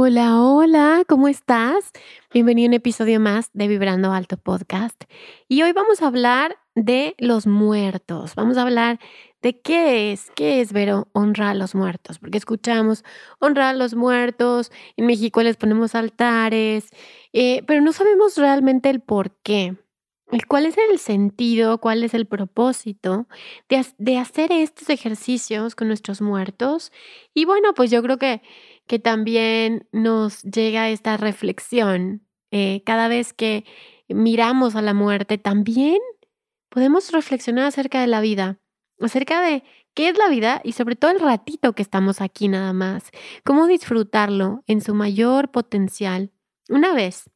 Hola, hola, ¿cómo estás? Bienvenido a un episodio más de Vibrando Alto Podcast. Y hoy vamos a hablar de los muertos. Vamos a hablar de qué es, qué es, Vero, honrar a los muertos. Porque escuchamos honrar a los muertos, en México les ponemos altares, eh, pero no sabemos realmente el por qué. ¿Cuál es el sentido, cuál es el propósito de, de hacer estos ejercicios con nuestros muertos? Y bueno, pues yo creo que que también nos llega esta reflexión. Eh, cada vez que miramos a la muerte, también podemos reflexionar acerca de la vida, acerca de qué es la vida y sobre todo el ratito que estamos aquí nada más, cómo disfrutarlo en su mayor potencial. Una vez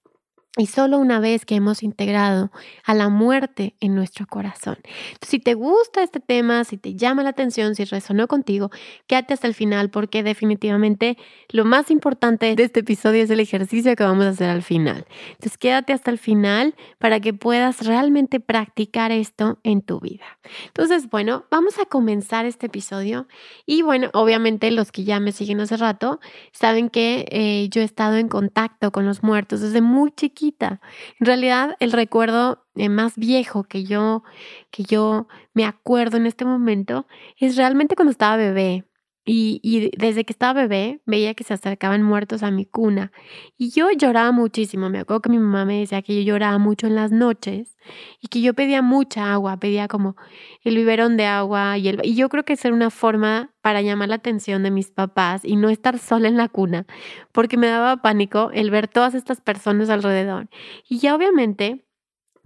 y solo una vez que hemos integrado a la muerte en nuestro corazón. si te gusta este tema, si te llama la atención, si resonó contigo, quédate hasta el final porque definitivamente lo más importante de este episodio es el ejercicio que vamos a hacer al final. Entonces quédate hasta el final para que puedas realmente practicar esto en tu vida. Entonces, bueno, vamos a comenzar este episodio y bueno, obviamente los que ya me siguen hace rato saben que eh, yo he estado en contacto con los muertos desde muy chiquito en realidad, el recuerdo eh, más viejo que yo, que yo me acuerdo en este momento es realmente cuando estaba bebé. Y, desde que estaba bebé veía que se acercaban muertos a mi cuna. Y yo lloraba muchísimo. Me acuerdo que mi mamá me decía que yo lloraba mucho en las noches y que yo pedía mucha agua, pedía como el biberón de agua. Y, el, y yo creo que esa era una forma para llamar la atención de mis papás y no estar sola en la cuna, porque me daba pánico el ver todas estas personas alrededor. Y ya obviamente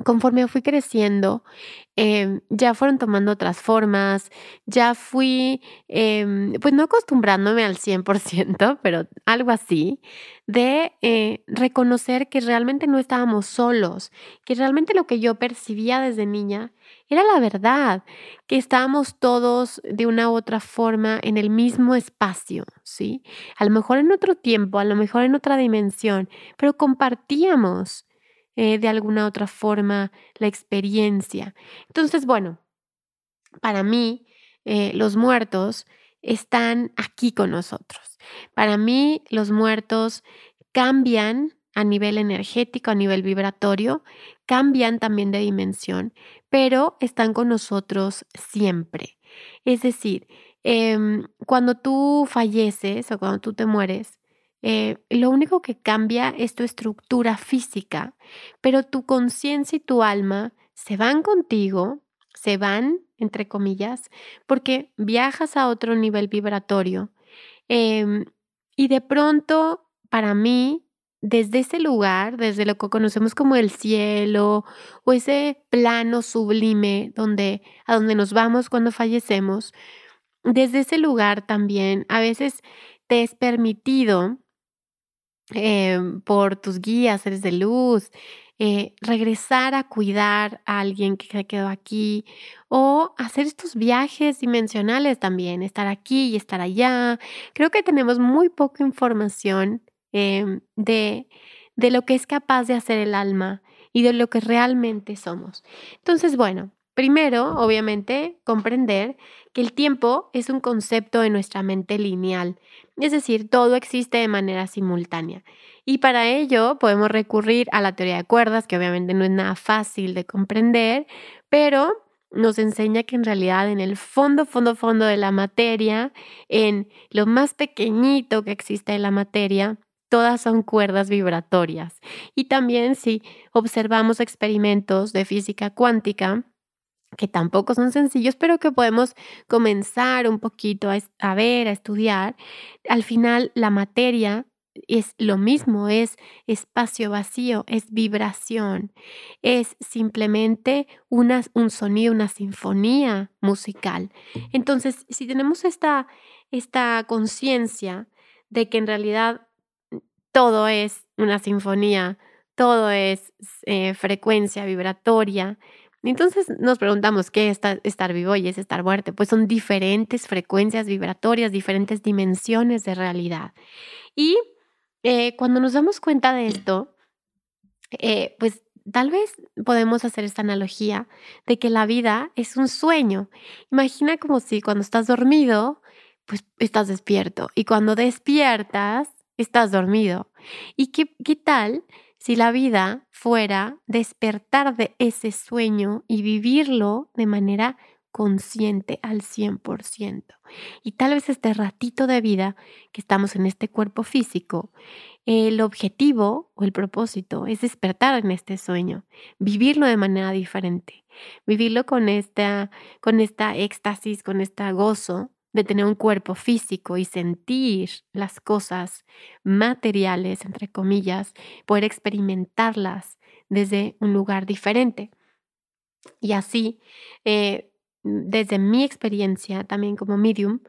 conforme fui creciendo, em, ya fueron tomando otras formas, ya fui, em, pues no acostumbrándome al 100%, pero algo así, de eh, reconocer que realmente no estábamos solos, que realmente lo que yo percibía desde niña era la verdad, que estábamos todos de una u otra forma en el mismo espacio, ¿sí? A lo mejor en otro tiempo, a lo mejor en otra dimensión, pero compartíamos eh, de alguna otra forma la experiencia. Entonces, bueno, para mí eh, los muertos están aquí con nosotros. Para mí los muertos cambian a nivel energético, a nivel vibratorio, cambian también de dimensión, pero están con nosotros siempre. Es decir, em, cuando tú falleces o cuando tú te mueres, eh, lo único que cambia es tu estructura física, pero tu conciencia y tu alma se van contigo, se van, entre comillas, porque viajas a otro nivel vibratorio. Em, y de pronto, para mí, desde ese lugar, desde lo que conocemos como el cielo o ese plano sublime donde, a donde nos vamos cuando fallecemos, desde ese lugar también a veces te es permitido Em, por tus guías, seres de luz, eh, regresar a cuidar a alguien que se quedó aquí o hacer estos viajes dimensionales también, estar aquí y estar allá. Creo que tenemos muy poca información em, de, de lo que es capaz de hacer el alma y de lo que realmente somos. Entonces, bueno, Primero, obviamente, comprender que el tiempo es un concepto en nuestra mente lineal, es decir, todo existe de manera simultánea. Y para ello podemos recurrir a la teoría de cuerdas, que obviamente no es nada fácil de comprender, pero nos enseña que en realidad en el fondo, fondo, fondo de la materia, en lo más pequeñito que existe en la materia, todas son cuerdas vibratorias. Y también si observamos experimentos de física cuántica, que tampoco son sencillos, pero que podemos comenzar un poquito a, ver, a estudiar, al final la materia es lo mismo, es espacio vacío, es vibración, es simplemente una, un sonido, una sinfonía musical. Entonces, si tenemos esta, esta conciencia de que en realidad todo es una sinfonía, todo es eh, frecuencia vibratoria, entonces nos preguntamos qué es estar vivo y es estar muerto. Pues son diferentes frecuencias vibratorias, diferentes dimensiones de realidad. Y eh, cuando nos damos cuenta de esto, eh, pues tal vez podemos hacer esta analogía de que la vida es un sueño. Imagina como si cuando estás dormido, pues estás despierto y cuando despiertas, estás dormido. ¿Y qué, qué tal si la vida fuera despertar de ese sueño y vivirlo de manera consciente al 100%. Y tal vez este ratito de vida que estamos en este cuerpo físico, el objetivo o el propósito es despertar en este sueño, vivirlo de manera diferente, vivirlo con esta, con esta éxtasis, con este gozo de tener un cuerpo físico y sentir las cosas materiales, entre comillas, poder experimentarlas desde un lugar diferente. Y así, eh, desde mi experiencia también como medium,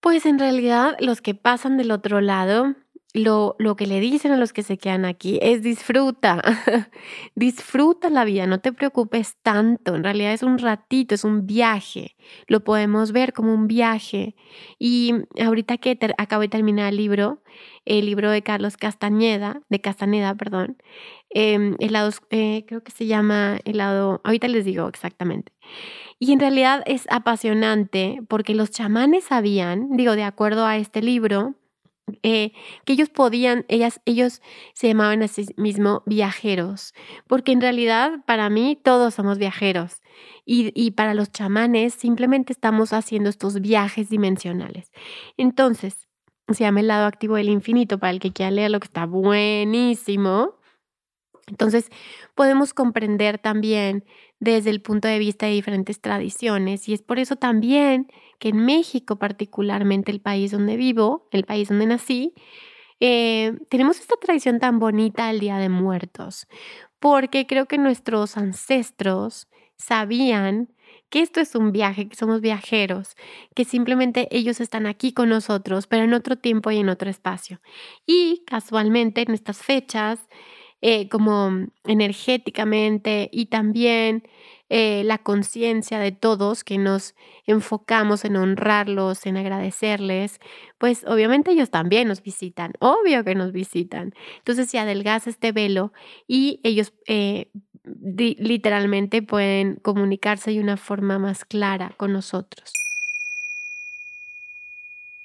pues en realidad los que pasan del otro lado, lo, lo, que le dicen a los que se quedan aquí es disfruta, disfruta la vida, no te preocupes tanto, en realidad es un ratito, es un viaje, lo podemos ver como un viaje. Y ahorita que acabo de terminar el libro, el libro de Carlos Castañeda, de Castaneda, perdón, eh, el lado, eh, creo que se llama el lado, ahorita les digo exactamente. Y en realidad es apasionante porque los chamanes sabían, digo, de acuerdo a este libro, eh, que ellos podían, ellas, ellos se llamaban a sí mismos viajeros, porque en realidad para mí todos somos viajeros y, y para los chamanes simplemente estamos haciendo estos viajes dimensionales. Entonces, se llama el lado activo del infinito para el que quiera leer lo que está buenísimo. Entonces, podemos comprender también desde el punto de vista de diferentes tradiciones y es por eso también que en México, particularmente el país donde vivo, el país donde nací, eh, tenemos esta tradición tan bonita del Día de Muertos, porque creo que nuestros ancestros sabían que esto es un viaje, que somos viajeros, que simplemente ellos están aquí con nosotros, pero en otro tiempo y en otro espacio. Y casualmente en estas fechas eh, como energéticamente y también eh, la conciencia de todos que nos enfocamos en honrarlos, en agradecerles, pues obviamente ellos también nos visitan, obvio que nos visitan. Entonces se adelgaza este velo y ellos eh, literalmente pueden comunicarse de una forma más clara con nosotros.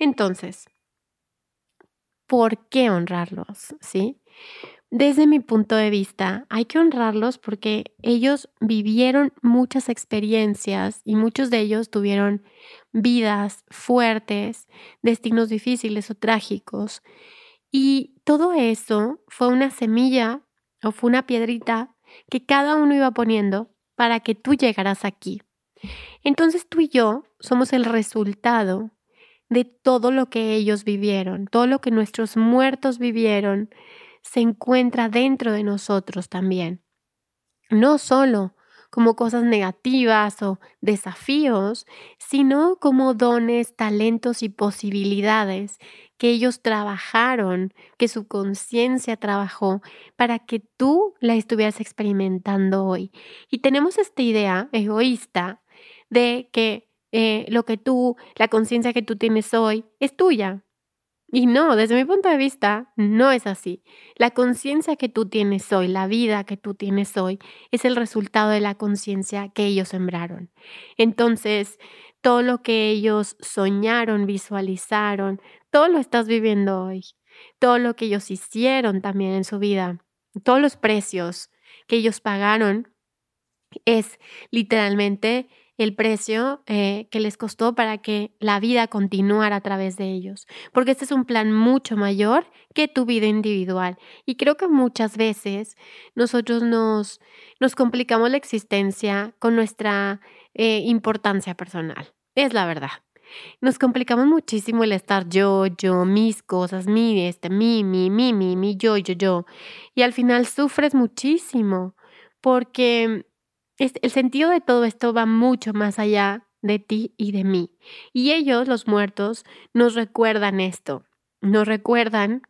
Entonces, ¿por qué honrarlos? ¿Sí? Desde mi punto de vista, hay que honrarlos porque ellos vivieron muchas experiencias y muchos de ellos tuvieron vidas fuertes, destinos difíciles o trágicos. Y todo eso fue una semilla o fue una piedrita que cada uno iba poniendo para que tú llegaras aquí. Entonces tú y yo somos el resultado de todo lo que ellos vivieron, todo lo que nuestros muertos vivieron, se encuentra dentro de nosotros también. No solo como cosas negativas o desafíos, sino como dones, talentos y posibilidades que ellos trabajaron, que su conciencia trabajó para que tú la estuvieras experimentando hoy. Y tenemos esta idea egoísta de que eh, lo que tú, la conciencia que tú tienes hoy, es tuya. Y no, desde mi punto de vista, no es así. La conciencia que tú tienes hoy, la vida que tú tienes hoy, es el resultado de la conciencia que ellos sembraron. Entonces, todo lo que ellos soñaron, visualizaron, todo lo estás viviendo hoy. Todo lo que ellos hicieron también en su vida, todos los precios que ellos pagaron, es literalmente el precio eh, que les costó para que la vida continuara a través de ellos, porque este es un plan mucho mayor que tu vida individual. Y creo que muchas veces nosotros nos, nos complicamos la existencia con nuestra eh, importancia personal. Es la verdad. Nos complicamos muchísimo el estar yo, yo, mis cosas, mi, este, mi, mi, mi, mi, mi, yo, yo, yo. Y al final sufres muchísimo porque el sentido de todo esto va mucho más allá de ti y de mí. Y ellos, los muertos, nos recuerdan esto, nos recuerdan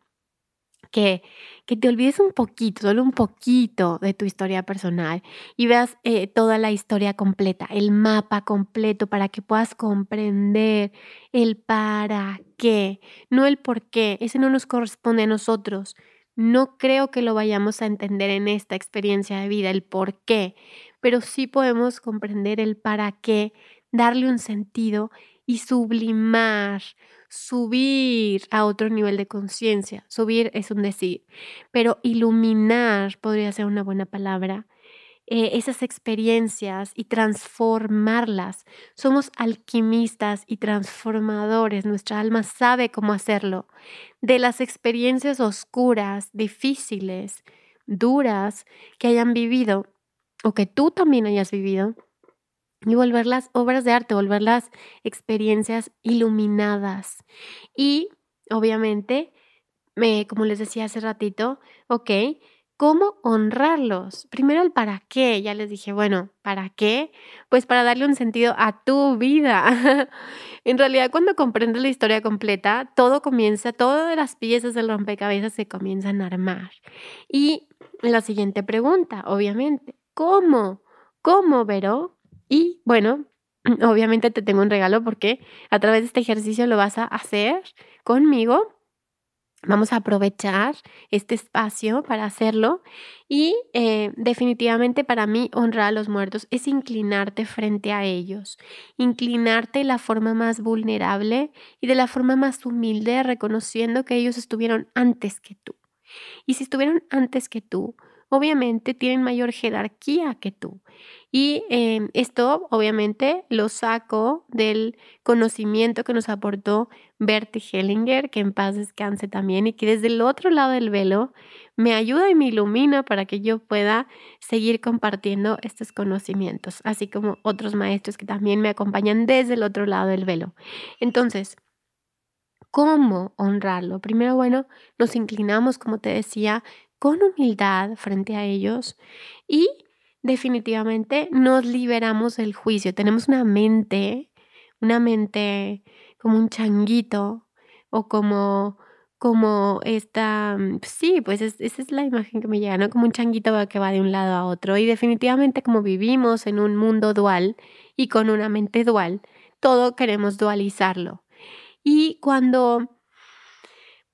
que, que te olvides un poquito, solo un poquito de tu historia personal y veas eh, toda la historia completa, el mapa completo para que puedas comprender el para qué, no el por qué. Ese no nos corresponde a nosotros. No creo que lo vayamos a entender en esta experiencia de vida, el por qué, pero sí podemos comprender el para qué, darle un sentido y sublimar, subir a otro nivel de conciencia. Subir es un decir, pero iluminar podría ser una buena palabra. Eh, esas experiencias y transformarlas. Somos alquimistas y transformadores. Nuestra alma sabe cómo hacerlo. De las experiencias oscuras, difíciles, duras que hayan vivido, o que tú también hayas vivido y volverlas obras de arte, volverlas experiencias iluminadas. Y obviamente, me, como les decía hace ratito, ok, ¿cómo honrarlos? Primero el para qué, ya les dije, bueno, ¿para qué? Pues para darle un sentido a tu vida. en realidad, cuando comprendes la historia completa, todo comienza, todas las piezas del rompecabezas se comienzan a armar. Y la siguiente pregunta, obviamente, ¿Cómo? ¿Cómo, Vero? Y bueno, obviamente te tengo un regalo porque a través de este ejercicio lo vas a hacer conmigo. Vamos a aprovechar este espacio para hacerlo y eh, definitivamente para mí honrar a los muertos es inclinarte frente a ellos, inclinarte de la forma más vulnerable y de la forma más humilde, reconociendo que ellos estuvieron antes que tú. Y si estuvieron antes que tú, obviamente tienen mayor jerarquía que tú. Y em, esto obviamente lo saco del conocimiento que nos aportó Bertie Hellinger, que en paz descanse también, y que desde el otro lado del velo me ayuda y me ilumina para que yo pueda seguir compartiendo estos conocimientos, así como otros maestros que también me acompañan desde el otro lado del velo. Entonces, ¿Cómo honrarlo? Primero, bueno, nos inclinamos, como te decía, con humildad frente a ellos y definitivamente nos liberamos del juicio. Tenemos una mente, una mente como un changuito o como como esta, sí, pues esa es la imagen que me llega, ¿no? Como un changuito que va de un lado a otro. Y definitivamente como vivimos en un mundo dual y con una mente dual, todo queremos dualizarlo. Y cuando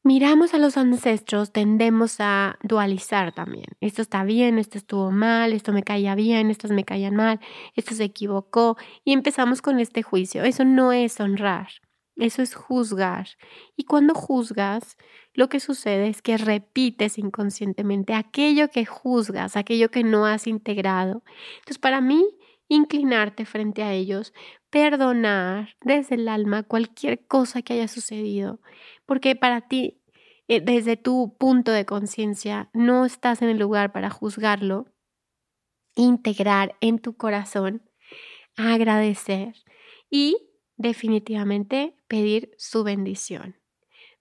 miramos a los ancestros, tendemos a dualizar también. Esto está bien, esto estuvo mal, esto me caía bien, estos me caían mal, esto se equivocó y empezamos con este juicio. Eso no es honrar, eso es juzgar. Y cuando juzgas, lo que sucede es que repites inconscientemente aquello que juzgas, aquello que no has integrado. Entonces, para mí, inclinarte frente a ellos, perdonar desde el alma cualquier cosa que haya sucedido, porque para ti, eh, desde tu punto de conciencia, no estás en el lugar para juzgarlo, integrar en tu corazón, agradecer y definitivamente pedir su bendición.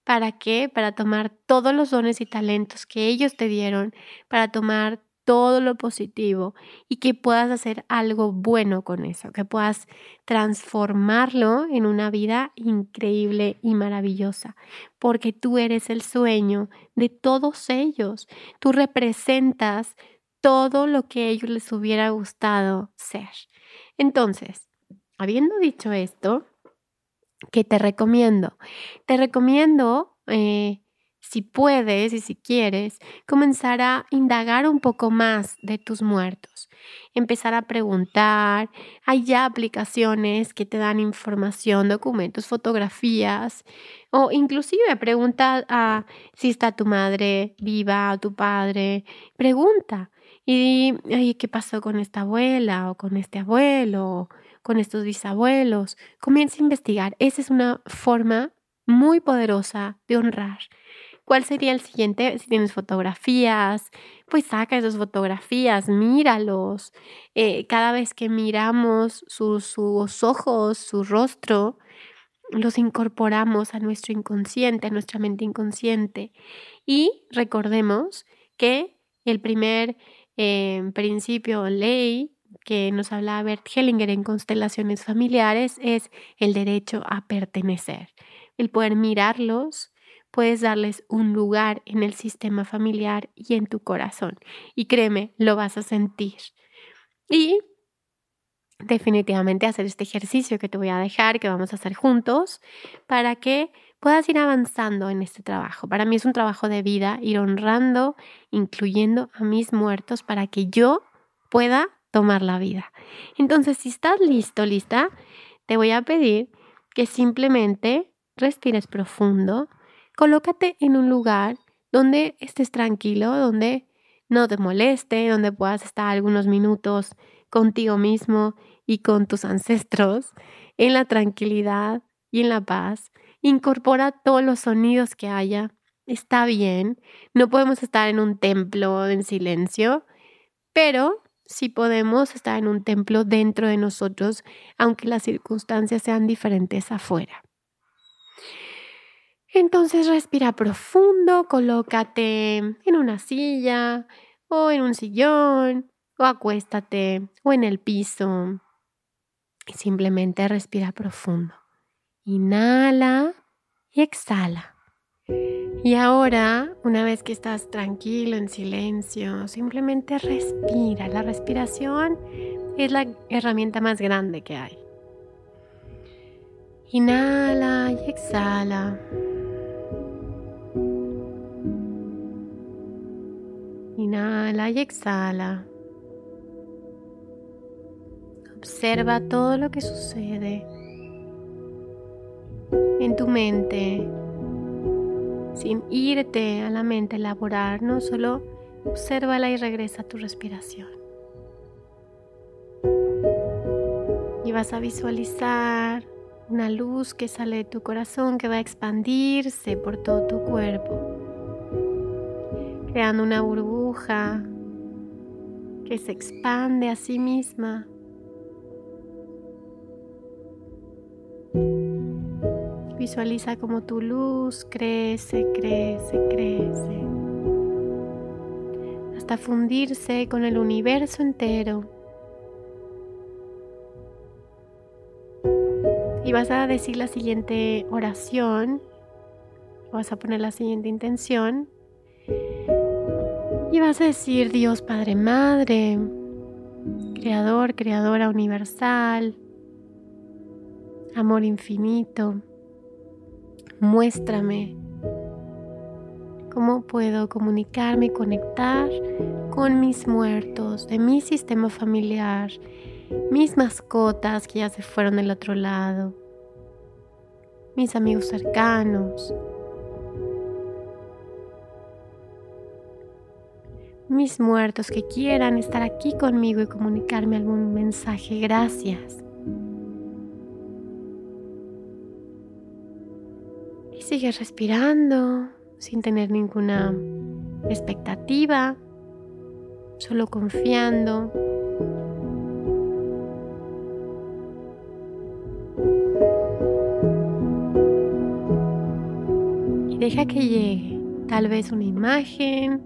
¿Para qué? Para tomar todos los dones y talentos que ellos te dieron, para tomar todo lo positivo y que puedas hacer algo bueno con eso, que puedas transformarlo en una vida increíble y maravillosa, porque tú eres el sueño de todos ellos, tú representas todo lo que a ellos les hubiera gustado ser. Entonces, habiendo dicho esto, ¿qué te recomiendo? Te recomiendo eh, si puedes y si quieres, comenzar a indagar un poco más de tus muertos, empezar a preguntar. Hay ya aplicaciones que te dan información, documentos, fotografías o inclusive pregunta a si está tu madre viva o tu padre. Pregunta y ¿qué pasó con esta abuela o con este abuelo? con estos bisabuelos, comienza a investigar. Esa es una forma muy poderosa de honrar ¿Cuál sería el siguiente? Si tienes fotografías, pues saca esas fotografías, míralos. Eh, cada vez que miramos sus, ojos, su rostro, los incorporamos a nuestro inconsciente, a nuestra mente inconsciente. Y recordemos que el primer eh, principio o ley que nos habla Bert Hellinger en constelaciones familiares es el derecho a pertenecer, el poder mirarlos, puedes darles un lugar en el sistema familiar y en tu corazón. Y créeme, lo vas a sentir. Y definitivamente hacer este ejercicio que te voy a dejar, que vamos a hacer juntos, para que puedas ir avanzando en este trabajo. Para mí es un trabajo de vida, ir honrando, incluyendo a mis muertos para que yo pueda tomar la vida. Entonces, si estás listo, lista, te voy a pedir que simplemente respires profundo, colócate en un lugar donde estés tranquilo, donde no te moleste, donde puedas estar algunos minutos contigo mismo y con tus ancestros, en la tranquilidad y en la paz. Incorpora todos los sonidos que haya. Está bien, no podemos estar en un templo en silencio, pero sí podemos estar en un templo dentro de nosotros, aunque las circunstancias sean diferentes afuera. Entonces respira profundo, colócate en una silla o en un sillón o acuéstate o en el piso y simplemente respira profundo. Inhala y exhala. Y ahora, una vez que estás tranquilo, en silencio, simplemente respira. La respiración es la herramienta más grande que hay. Inhala y exhala. Inhala y exhala. Observa todo lo que sucede en tu mente sin irte a la mente a elaborar, no solo obsérvala y regresa a tu respiración. Y vas a visualizar una luz que sale de tu corazón que va a expandirse por todo tu cuerpo creando una burbuja que se expande a sí misma. Visualiza como tu luz crece, crece, crece, hasta fundirse con el universo entero. Y vas a decir la siguiente oración, vas a poner la siguiente intención y vas a decir Dios Padre Madre, Creador, Creadora Universal, Amor Infinito, muéstrame cómo puedo comunicarme y conectar con mis muertos de mi sistema familiar, mis mascotas que ya se fueron del otro lado, mis amigos cercanos, mis muertos que quieran estar aquí conmigo y comunicarme algún mensaje. Gracias. Y sigue respirando sin tener ninguna expectativa, solo confiando. Y deja que llegue tal vez una imagen,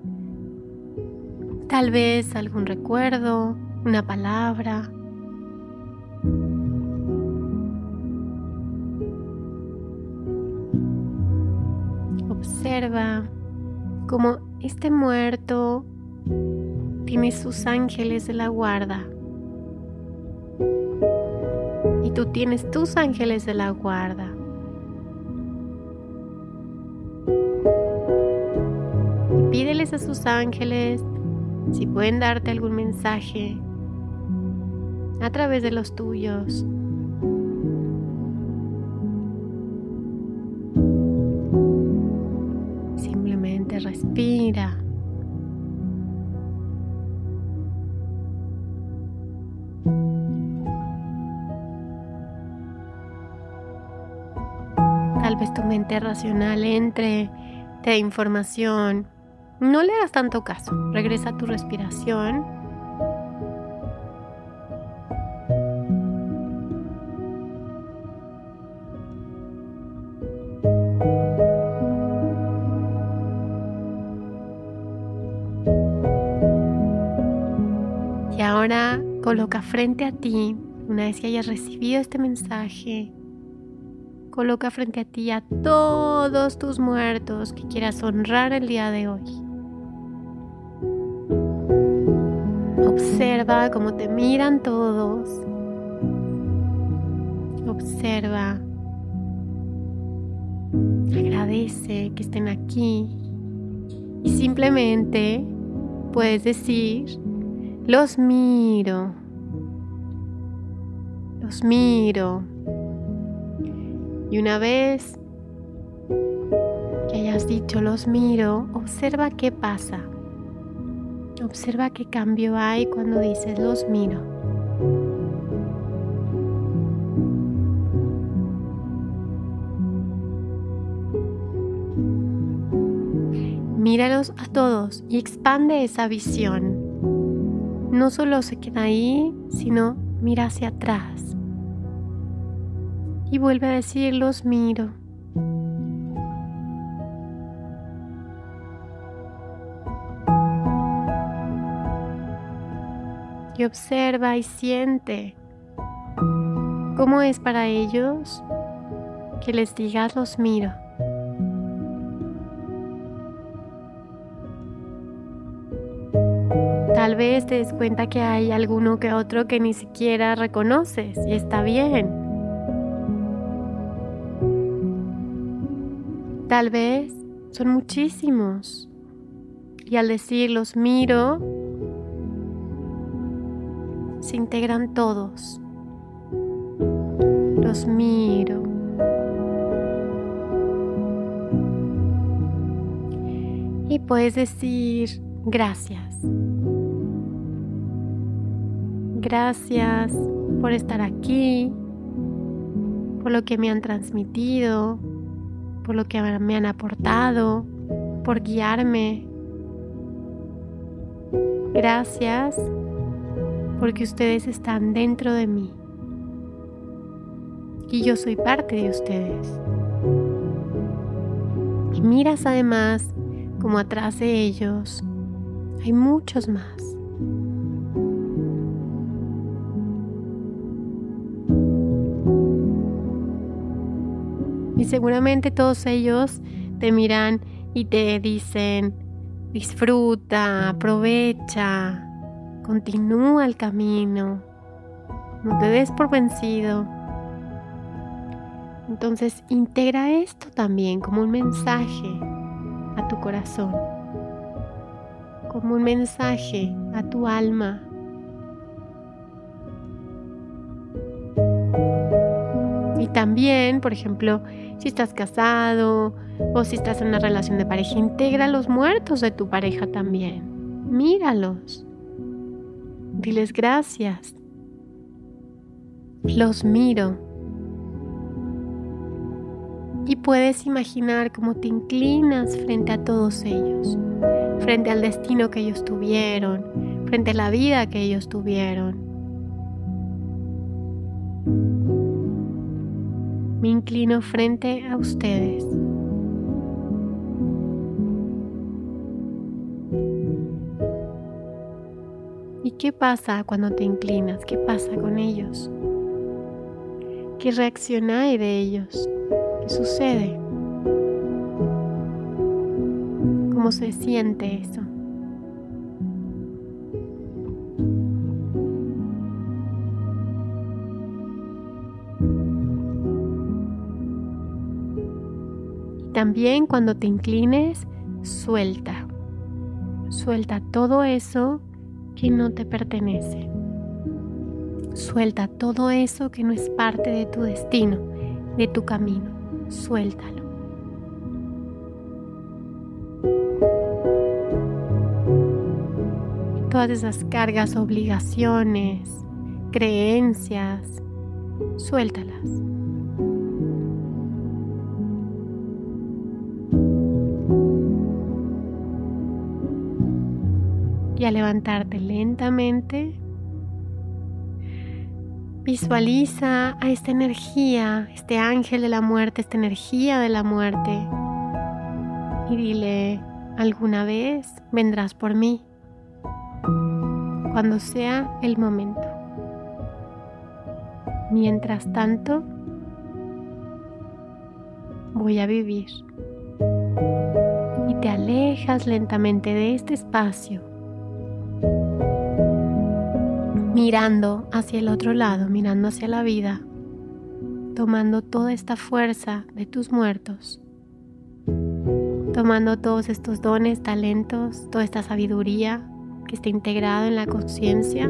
Tal vez algún recuerdo, una palabra. Observa cómo este muerto tiene sus ángeles de la guarda y tú tienes tus ángeles de la guarda. Y pídeles a sus ángeles si pueden darte algún mensaje a través de los tuyos. Simplemente respira. Tal vez tu mente racional entre de información. No le hagas tanto caso. Regresa a tu respiración ahora coloca frente a ti, una vez que hayas recibido este mensaje, coloca frente a ti a todos tus muertos que quieras honrar el día de hoy. Observa cómo te miran todos. Observa. Agradece que estén aquí. Y simplemente puedes decir, los miro. Los miro. Y una vez que hayas dicho los miro, observa qué pasa. Observa qué cambio hay cuando dices los miro. Míralos a todos y expande esa visión no solo se queda ahí, sino mira hacia atrás. Y vuelve a decir, los miro. Observa y siente cómo es para ellos que les digas los miro. Tal vez te des cuenta que hay alguno que otro que ni siquiera reconoces y está bien. Tal vez son muchísimos. Y al decir los miro, se integran todos. Los miro. Y puedes decir gracias. Gracias por estar aquí, por lo que me han transmitido, por lo que me han aportado, por guiarme. Gracias porque ustedes están dentro de mí y yo soy parte de ustedes. Y miras además como atrás de ellos hay muchos más. Y seguramente todos ellos te miran y te dicen, disfruta, aprovecha, continúa el camino, no te des por vencido. Entonces integra esto también como un mensaje a tu corazón, como un mensaje a tu alma, Y también, por ejemplo, si estás casado o si estás en una relación de pareja, integra los muertos de tu pareja también. Míralos. Gracias. Los miro. Y puedes imaginar cómo te inclinas frente a todos ellos, frente al destino que ellos tuvieron, frente a la vida que ellos tuvieron me inclino frente a ustedes. ¿Qué pasa cuando te inclinas? ¿Qué pasa con ellos? ¿Qué reacción de ellos? ¿Qué sucede? ¿Cómo se siente eso? También cuando te inclines, suelta. Suelta todo eso que no te pertenece. Suelta todo eso que no es parte de tu destino, de tu camino. Suéltalo. Todas esas cargas, obligaciones, creencias, suéltalas. Y a levantarte lentamente, visualiza a esta energía, este ángel de la muerte, esta energía de la muerte. Y dile, alguna vez vendrás por mí, cuando sea el momento. Mientras tanto, voy a vivir. Y te alejas lentamente de este espacio, mirando hacia el otro lado, mirando hacia la vida, tomando toda esta fuerza de tus muertos, tomando todos estos dones, talentos, toda esta sabiduría que está integrado en la conciencia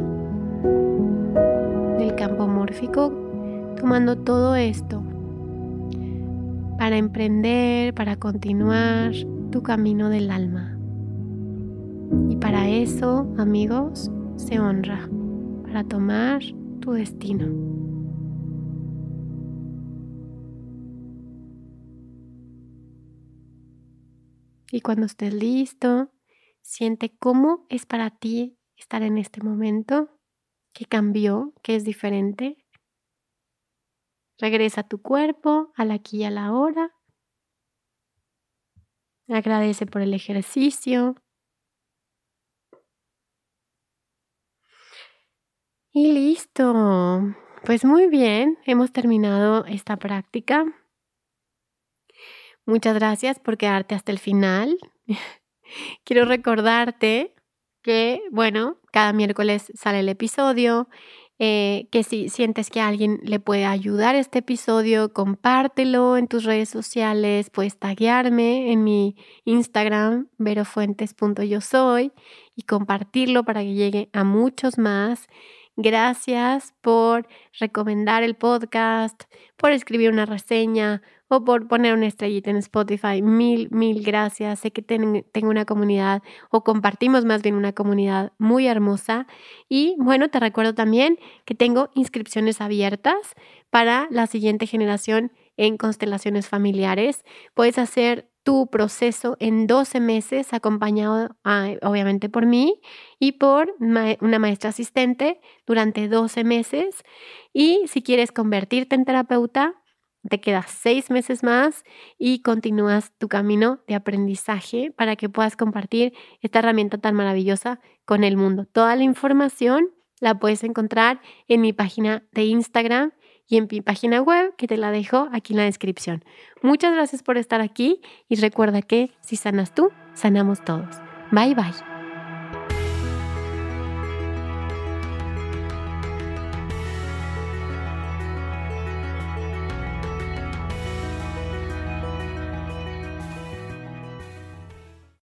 del campo mórfico, tomando todo esto para emprender, para continuar tu camino del alma. Y para eso, amigos, se honra, para tomar tu destino. Y cuando estés listo, siente cómo es para ti estar en este momento ¿Qué cambió? ¿Qué es diferente? Regresa a tu cuerpo, al aquí y a la hora. Agradece por el ejercicio. Y listo. Pues muy bien, hemos terminado esta práctica. Muchas gracias por quedarte hasta el final. Quiero recordarte que, bueno, cada miércoles sale el episodio, eh, que si sientes que a alguien le puede ayudar este episodio, compártelo en tus redes sociales, puedes taguearme en mi Instagram, verofuentes.yosoy, y compartirlo para que llegue a muchos más. Gracias por recomendar el podcast, por escribir una reseña o por poner una estrellita en Spotify. Mil, mil gracias. Sé que tengo una comunidad o compartimos más bien una comunidad muy hermosa. Y bueno, te recuerdo también que tengo inscripciones abiertas para la siguiente generación en constelaciones familiares. Puedes hacer tu proceso en 12 meses acompañado obviamente por mí y por una maestra asistente durante 12 meses. Y si quieres convertirte en terapeuta, te quedas seis meses más y continúas tu camino de aprendizaje para que puedas compartir esta herramienta tan maravillosa con el mundo. Toda la información la puedes encontrar en mi página de Instagram y en mi página web que te la dejo aquí en la descripción. Muchas gracias por estar aquí y recuerda que si sanas tú, sanamos todos. Bye bye.